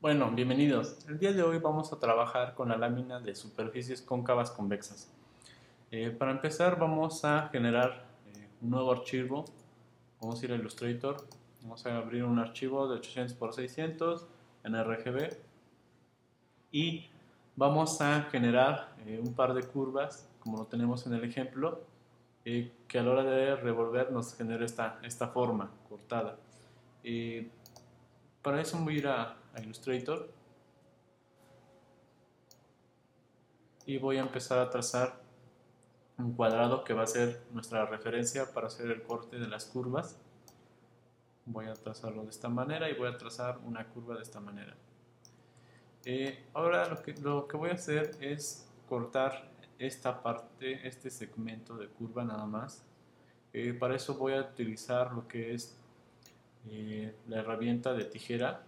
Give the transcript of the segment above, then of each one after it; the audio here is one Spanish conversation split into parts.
Bueno, bienvenidos. El día de hoy vamos a trabajar con la lámina de superficies cóncavas convexas. Eh, para empezar vamos a generar eh, un nuevo archivo. Vamos a ir a Illustrator. Vamos a abrir un archivo de 800 x 600 en RGB. Y vamos a generar eh, un par de curvas, como lo tenemos en el ejemplo, que a la hora de revolver nos genere esta, esta forma cortada. para eso voy a ir a a Illustrator. Y voy a empezar a trazar un cuadrado que va a ser nuestra referencia para hacer el corte de las curvas. Voy a trazarlo de esta manera y voy a trazar una curva de esta manera. Eh, ahora lo que, lo que voy a hacer es cortar esta parte, este segmento de curva nada más. Eh, para eso voy a utilizar lo que es eh, la herramienta de tijera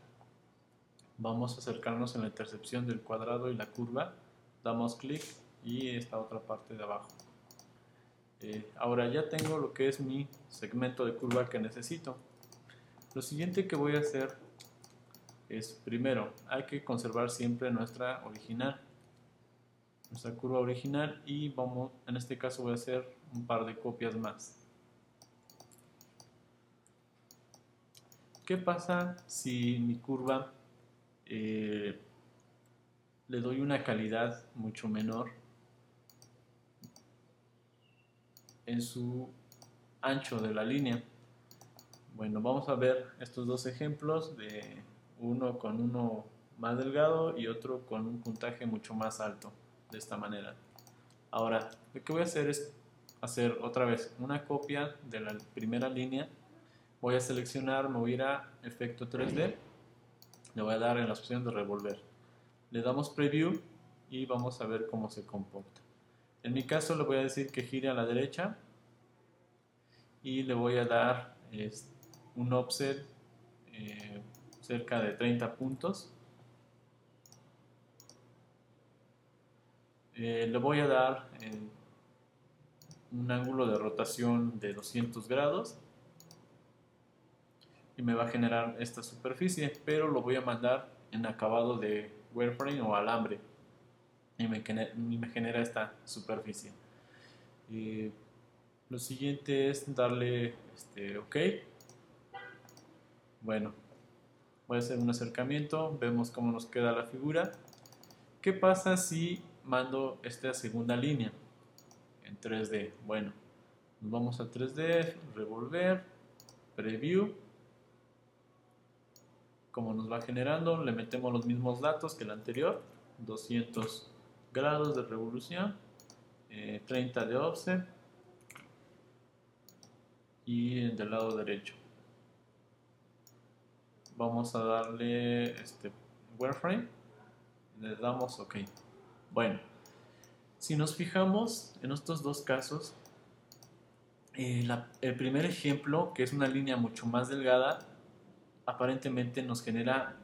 vamos a acercarnos en la intersección del cuadrado y la curva, damos clic y esta otra parte de abajo. Eh, ahora ya tengo lo que es mi segmento de curva que necesito. Lo siguiente que voy a hacer es, primero, hay que conservar siempre nuestra original, nuestra curva original y vamos, en este caso voy a hacer un par de copias más. ¿Qué pasa si mi curva eh, le doy una calidad mucho menor en su ancho de la línea. Bueno, vamos a ver estos dos ejemplos de uno con uno más delgado y otro con un puntaje mucho más alto, de esta manera. Ahora, lo que voy a hacer es hacer otra vez una copia de la primera línea. Voy a seleccionar, me voy a a efecto 3D le voy a dar en la opción de revolver. Le damos preview y vamos a ver cómo se comporta. En mi caso le voy a decir que gire a la derecha y le voy a dar un offset eh, cerca de 30 puntos. Eh, le voy a dar eh, un ángulo de rotación de 200 grados me va a generar esta superficie, pero lo voy a mandar en acabado de wireframe o alambre y me, genera esta superficie. Y lo siguiente es darle este, OK. Bueno, voy a hacer un acercamiento, vemos cómo nos queda la figura. ¿Qué pasa si mando esta segunda línea en 3D? Bueno, nos vamos a 3D, revolver, preview como nos va generando, le metemos los mismos datos que el anterior, 200 grados de revolución, 30 eh, de offset y del lado derecho. Vamos a darle este wireframe, le damos OK. Bueno, si nos fijamos en estos dos casos, eh, el primer ejemplo, que es una línea mucho más delgada, aparentemente nos genera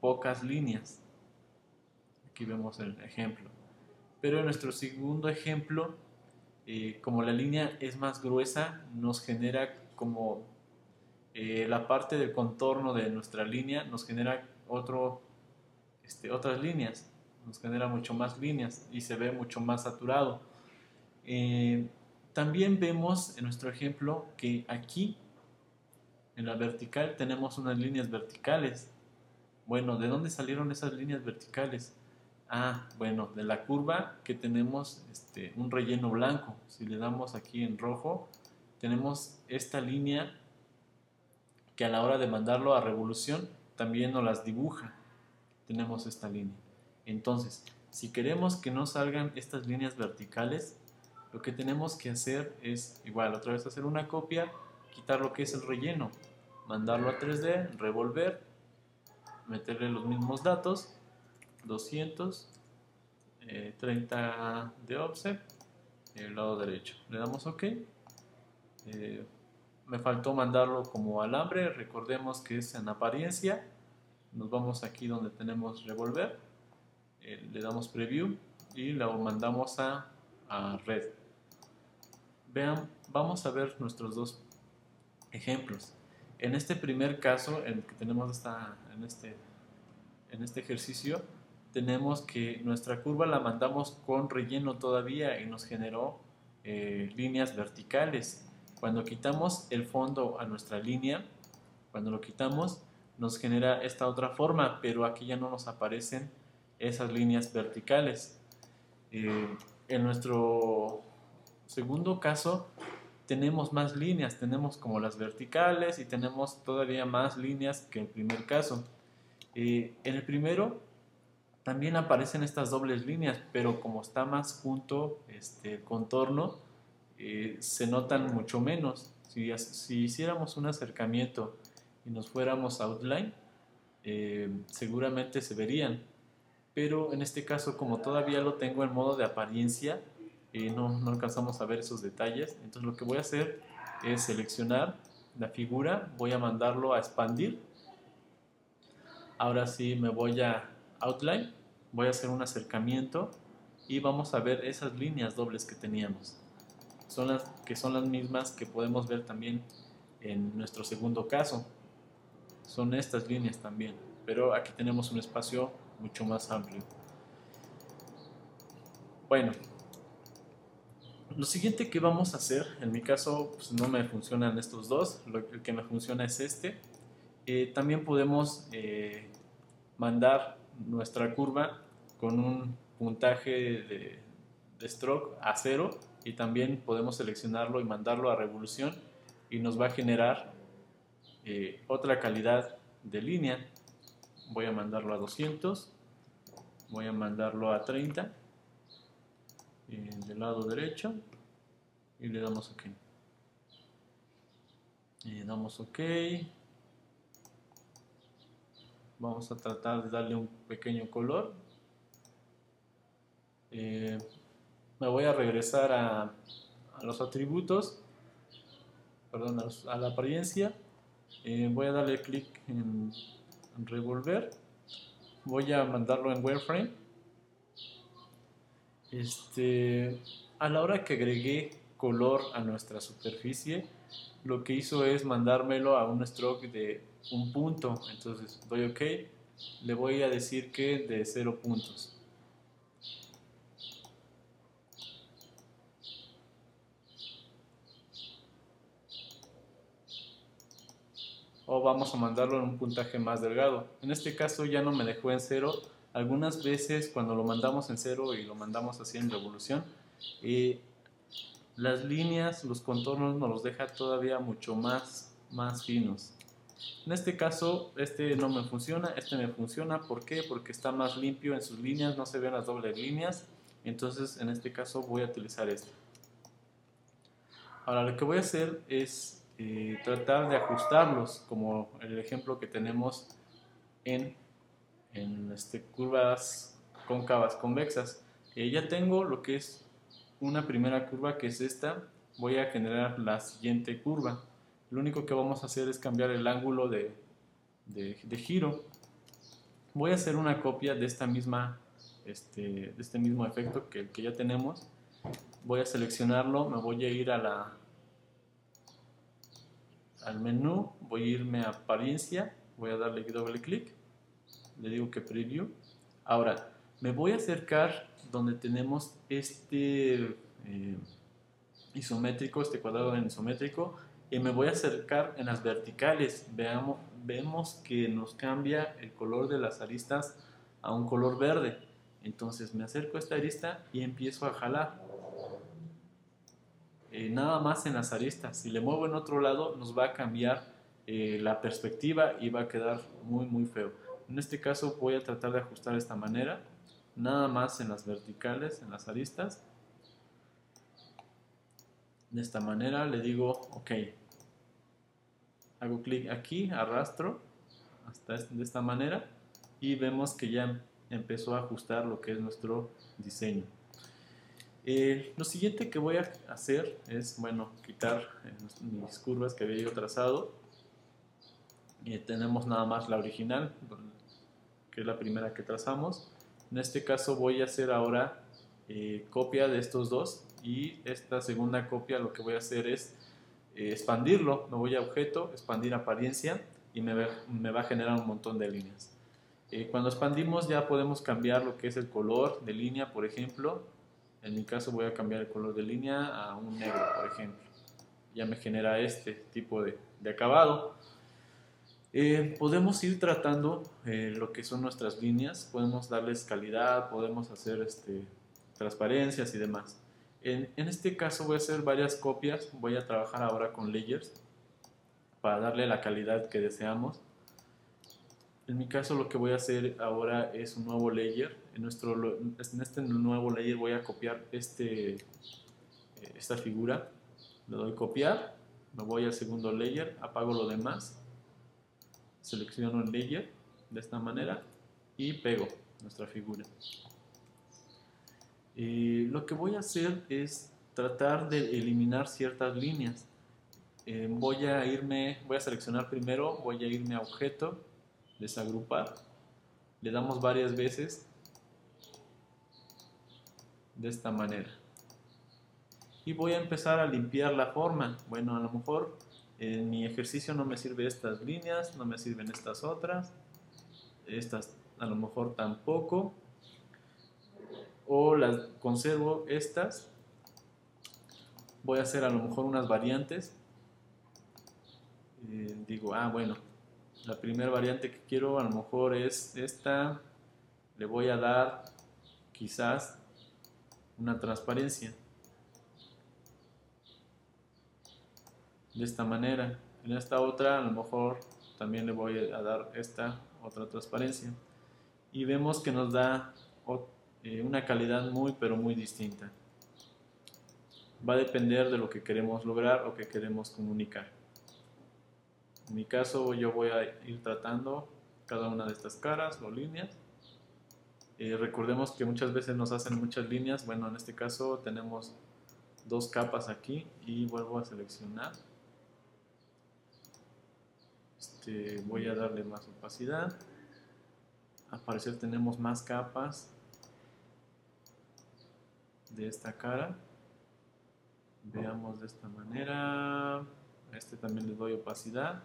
pocas líneas. Aquí vemos el ejemplo. Pero en nuestro segundo ejemplo, eh, como la línea es más gruesa, nos genera como eh, la parte del contorno de nuestra línea, nos genera otro, este, otras líneas, nos genera mucho más líneas y se ve mucho más saturado. Eh, también vemos en nuestro ejemplo que aquí en la vertical tenemos unas líneas verticales. Bueno, ¿de dónde salieron esas líneas verticales? Ah, bueno, de la curva que tenemos este, un relleno blanco. Si le damos aquí en rojo, tenemos esta línea que a la hora de mandarlo a revolución también nos las dibuja. Tenemos esta línea. Entonces, si queremos que no salgan estas líneas verticales, lo que tenemos que hacer es igual, otra vez hacer una copia, quitar lo que es el relleno mandarlo a 3D, revolver, meterle los mismos datos, 200, 30 eh, de offset, el lado derecho. Le damos OK. Eh, me faltó mandarlo como alambre, recordemos que es en apariencia. Nos vamos aquí donde tenemos revolver, eh, le damos preview y lo mandamos a, a red. Vean, vamos a ver nuestros dos ejemplos. En este primer caso, el que tenemos esta, en este en este ejercicio, tenemos que nuestra curva la mandamos con relleno todavía y nos generó eh, líneas verticales. Cuando quitamos el fondo a nuestra línea, cuando lo quitamos, nos genera esta otra forma, pero aquí ya no nos aparecen esas líneas verticales. Eh, en nuestro segundo caso, tenemos más líneas, tenemos como las verticales y tenemos todavía más líneas que el primer caso. Eh, en el primero también aparecen estas dobles líneas, pero como está más junto este, el contorno, eh, se notan mucho menos. Si, si, hiciéramos un acercamiento y nos fuéramos outline, eh, seguramente se verían. Pero en este caso, como todavía lo tengo en modo de apariencia, no, no alcanzamos a ver esos detalles. Entonces lo que voy a hacer es seleccionar la figura, voy a mandarlo a expandir. Ahora sí me voy a outline voy a hacer un acercamiento y vamos a ver esas líneas dobles que teníamos. Son las que son las mismas que podemos ver también en nuestro segundo caso. Son estas líneas también, pero aquí tenemos un espacio mucho más amplio. Bueno, lo siguiente que vamos a hacer, en mi caso pues no me funcionan estos dos, lo que me funciona es este. Eh, también podemos eh, mandar nuestra curva con un puntaje de, stroke a cero y también podemos seleccionarlo y mandarlo a revolución y nos va a generar eh, otra calidad de línea. Voy a mandarlo a 200, voy a mandarlo a 30 eh, del lado derecho y le damos OK. Y damos OK. Vamos a tratar de darle un pequeño color. Eh, me voy a regresar a, los atributos perdón a, la apariencia. Eh, voy a darle clic en, revolver. Voy a mandarlo en wireframe este, a la hora que agregué color a nuestra superficie lo que hizo es mandármelo a un stroke de un punto. Entonces doy OK. Le voy a decir que de 0 puntos. O vamos a mandarlo en un puntaje más delgado. En este caso ya no me dejó en 0. Algunas veces cuando lo mandamos en 0 y lo mandamos así en revolución, eh, las líneas, los contornos nos los deja todavía mucho más, más finos. En este caso, este no me funciona, este me funciona. ¿Por qué? Porque está más limpio en sus líneas, no se ven las dobles líneas. Entonces, en este caso voy a utilizar este. Ahora, lo que voy a hacer es eh, tratar de ajustarlos, como el ejemplo que tenemos en, en este, curvas cóncavas convexas. Eh, ya tengo lo que es una primera curva que es esta, voy a generar la siguiente curva. Lo único que vamos a hacer es cambiar el ángulo de, giro. Voy a hacer una copia de esta misma este, de este mismo efecto que, que ya tenemos. Voy a seleccionarlo, me voy a ir a la al menú, voy a irme a apariencia, voy a darle doble clic, le digo que preview. Ahora, me voy a acercar donde tenemos este eh, isométrico, este cuadrado en isométrico, y me voy a acercar en las verticales. Veamos, vemos que nos cambia el color de las aristas a un color verde. Entonces me acerco a esta arista y empiezo a jalar. Eh, nada más en las aristas. Si le muevo en otro lado nos va a cambiar eh, la perspectiva y va a quedar muy muy feo. En este caso voy a tratar de ajustar de esta manera nada más en las verticales, en las aristas. De esta manera le digo OK. Hago clic aquí, arrastro hasta de esta manera y vemos que ya empezó a ajustar lo que es nuestro diseño. Eh, lo siguiente que voy a hacer es, bueno, quitar eh, mis curvas que había yo trazado. y tenemos nada más la original, que es la primera que trazamos. En este caso voy a hacer ahora eh, copia de estos dos y esta segunda copia lo que voy a hacer es eh, expandirlo. Me voy a objeto, expandir apariencia y me va, a generar un montón de líneas. Eh, cuando expandimos ya podemos cambiar lo que es el color de línea, por ejemplo. En mi caso voy a cambiar el color de línea a un negro, por ejemplo. Ya me genera este tipo de, acabado. Eh, podemos ir tratando eh, lo que son nuestras líneas, podemos darles calidad, podemos hacer este, transparencias y demás. En, en, este caso voy a hacer varias copias, voy a trabajar ahora con layers para darle la calidad que deseamos. En mi caso lo que voy a hacer ahora es un nuevo layer. En, nuestro, en este nuevo layer voy a copiar este, eh, esta figura. Le doy copiar, me voy al segundo layer, apago lo demás, selecciono el layer de esta manera y pego nuestra figura. Y lo que voy a hacer es tratar de eliminar ciertas líneas. Eh, voy a irme, voy a seleccionar primero, voy a irme a objeto, desagrupar, le damos varias veces de esta manera. Y voy a empezar a limpiar la forma. Bueno, a lo mejor en mi ejercicio no me sirve estas líneas, no me sirven estas otras, estas a lo mejor tampoco, o las conservo estas. Voy a hacer a lo mejor unas variantes. Eh, digo, ah, bueno, la primera variante que quiero a lo mejor es esta. Le voy a dar quizás una transparencia. De esta manera. En esta otra a lo mejor también le voy a dar esta otra transparencia. Y vemos que nos da eh, una calidad muy pero muy distinta. Va a depender de lo que queremos lograr o que queremos comunicar. En mi caso yo voy a ir tratando cada una de estas caras o líneas. Eh, recordemos que muchas veces nos hacen muchas líneas. Bueno, en este caso tenemos dos capas aquí y vuelvo a seleccionar. Voy a darle más opacidad. Al parecer tenemos más capas de esta cara. Veamos de esta manera. A este también le doy opacidad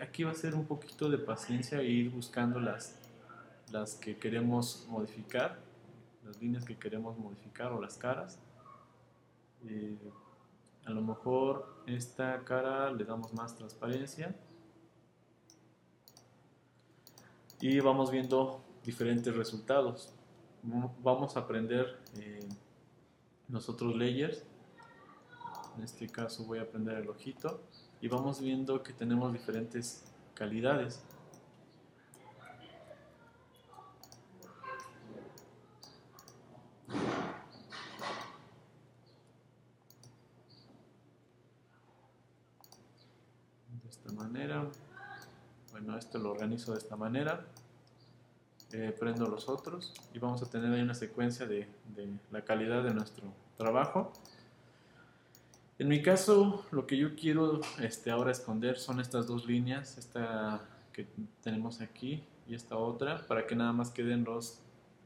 aquí va a ser un poquito de paciencia e ir buscando las, las que queremos modificar, las líneas que queremos modificar o las caras. A lo mejor esta cara le damos más transparencia y vamos viendo diferentes resultados. Vamos a aprender eh, nosotros layers. En este caso voy a aprender el ojito y vamos viendo que tenemos diferentes calidades. De esta manera. Bueno, esto lo organizo de esta manera. Eh, prendo los otros y vamos a tener ahí una secuencia de, de la calidad de nuestro trabajo. En mi caso, lo que yo quiero este, ahora esconder son estas dos líneas, esta que tenemos aquí y esta otra, para que nada más queden los,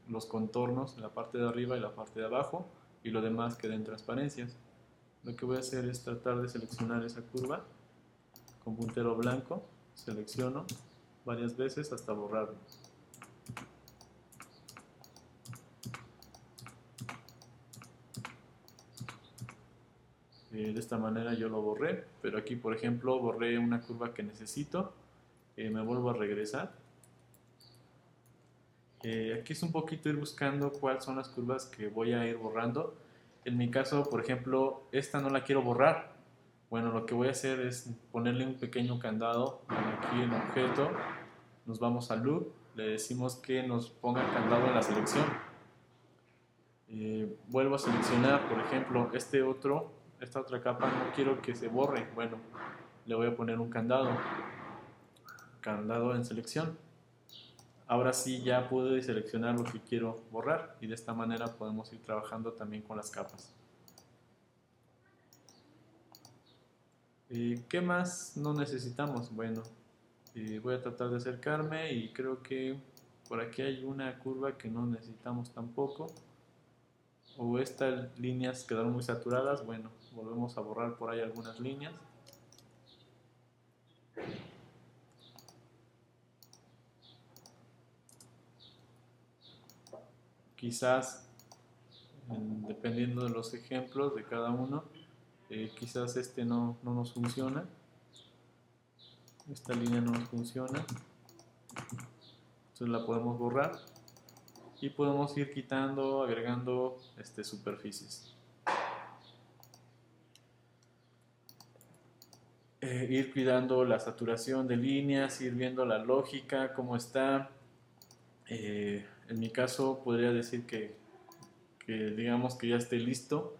los contornos, la parte de arriba y la parte de abajo, y lo demás queden transparencias. Lo que voy a hacer es tratar de seleccionar esa curva con puntero blanco, selecciono varias veces hasta borrarlo. Eh, de esta manera yo lo borré, pero aquí por ejemplo borré una curva que necesito, eh, me vuelvo a regresar. Eh, aquí es un poquito ir buscando cuáles son las curvas que voy a ir borrando. En mi caso, por ejemplo, esta no la quiero borrar. Bueno, lo que voy a hacer es ponerle un pequeño candado aquí en objeto. Nos vamos a loop, le decimos que nos ponga candado en la selección. vuelvo a seleccionar, por ejemplo, este otro esta otra capa no quiero que se borre. Bueno, le voy a poner un candado. Candado en selección. Ahora sí ya pude seleccionar lo que quiero borrar y de esta manera podemos ir trabajando también con las capas. Eh, ¿Qué más no necesitamos? Bueno, voy a tratar de acercarme y creo que por aquí hay una curva que no necesitamos tampoco. O estas líneas quedaron muy saturadas. Bueno, volvemos a borrar por ahí algunas líneas. Quizás, dependiendo de los ejemplos de cada uno, eh, quizás este no, no nos funciona, esta línea no nos funciona, entonces la podemos borrar y podemos ir quitando, agregando este, superficies. Eh, ir cuidando la saturación de líneas, ir viendo la lógica, cómo está. Eh, en mi caso podría decir que, digamos que ya esté listo.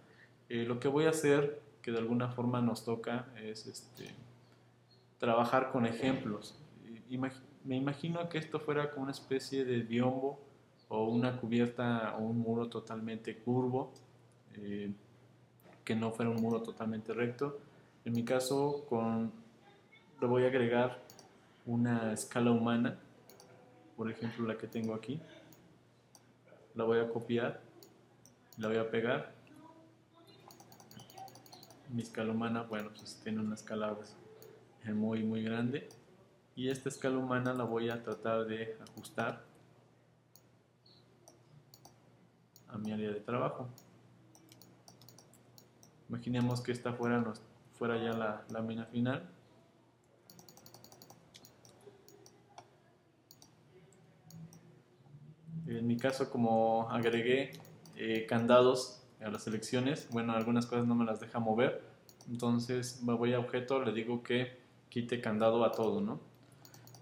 Lo que voy a hacer, que de alguna forma nos toca, es este, trabajar con ejemplos. me imagino que esto fuera como una especie de biombo o una cubierta o un muro totalmente curvo, que no fuera un muro totalmente recto en mi caso, con, le voy a agregar una escala humana, por ejemplo la que tengo aquí. La voy a copiar, la voy a pegar. Mi escala humana, bueno, pues tiene una escala pues, muy, muy grande. Y esta escala humana la voy a tratar de ajustar a mi área de trabajo. Imaginemos que esta fuera fuera ya la lámina final. En mi caso, como agregué eh, candados a las selecciones, bueno, algunas cosas no me las deja mover, entonces me voy a objeto, le digo que quite candado a todo, ¿no?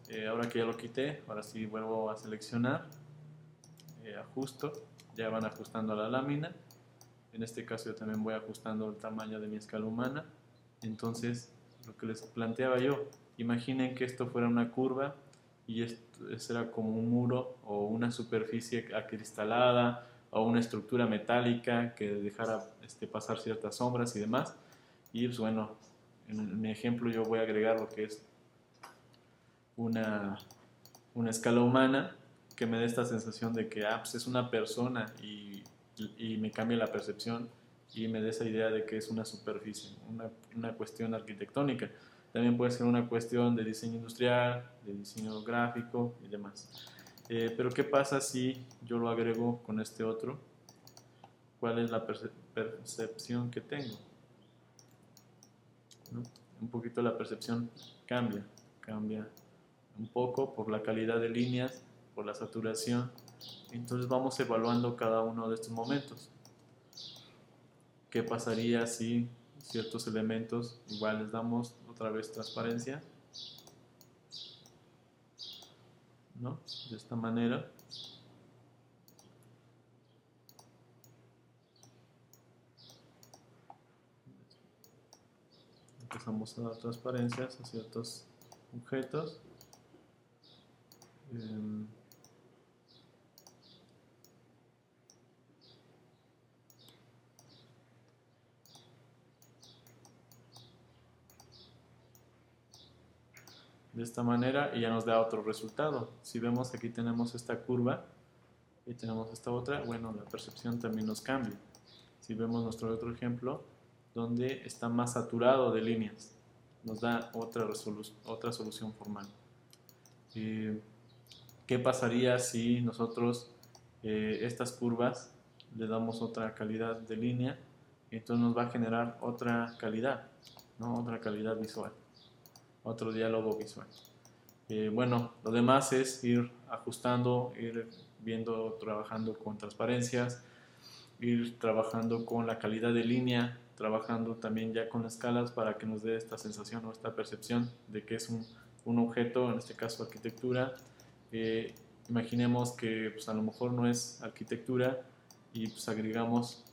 Eh, ahora que ya lo quité, ahora sí vuelvo a seleccionar, eh, ajusto, ya van ajustando a la lámina. En este caso yo también voy ajustando el tamaño de mi escala humana. Entonces, lo que les planteaba yo, imaginen que esto fuera una curva y esto, era como un muro o una superficie acristalada o una estructura metálica que dejara este, pasar ciertas sombras y demás. Y pues bueno, en mi ejemplo yo voy a agregar lo que es una, una escala humana que me dé esta sensación de que ah, pues es una persona y, y me cambia la percepción y me dé esa idea de que es una superficie, una, una cuestión arquitectónica. También puede ser una cuestión de diseño industrial, de diseño gráfico y demás. Eh, pero ¿qué pasa si yo lo agrego con este otro? ¿Cuál es la percepción que tengo? Un poquito la percepción cambia, cambia un poco por la calidad de líneas, por la saturación. Entonces vamos evaluando cada uno de estos momentos qué pasaría si ciertos elementos igual les damos otra vez transparencia ¿no? de esta manera empezamos a dar transparencias a ciertos objetos em, de esta manera y ya nos da otro resultado. Si vemos aquí tenemos esta curva y tenemos esta otra, bueno, la percepción también nos cambia. Si vemos nuestro otro ejemplo, donde está más saturado de líneas, nos da otra, otra solución formal. ¿Qué pasaría si nosotros eh, estas curvas le damos otra calidad de línea? Entonces nos va a generar otra calidad, ¿no? otra calidad visual otro diálogo visual. Eh, bueno, lo demás es ir ajustando, ir viendo, trabajando con transparencias, ir trabajando con la calidad de línea, trabajando también ya con escalas para que nos dé esta sensación o esta percepción de que es un, un objeto, en este caso arquitectura. Eh, imaginemos que pues, a lo mejor no es arquitectura y pues agregamos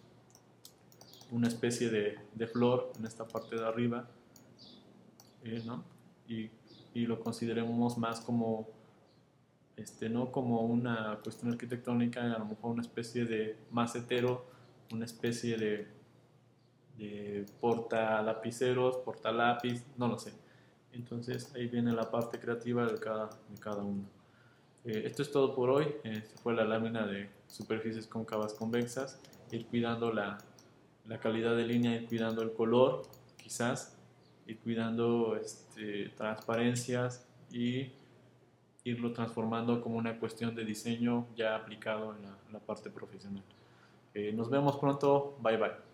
una especie de, de flor en esta parte de arriba, eh, ¿no? Y, lo consideremos más como, este, no como una cuestión arquitectónica, a lo mejor una especie de macetero, una especie de, de porta lapiceros, porta lápiz, no lo sé. Entonces ahí viene la parte creativa de cada, de cada uno. Eh, esto es todo por hoy. Esta fue la lámina de superficies cóncavas convexas. Ir cuidando la, la calidad de línea, ir cuidando el color, quizás, ir cuidando este, transparencias y irlo transformando como una cuestión de diseño ya aplicado en la, parte profesional. Eh, nos vemos pronto, bye bye.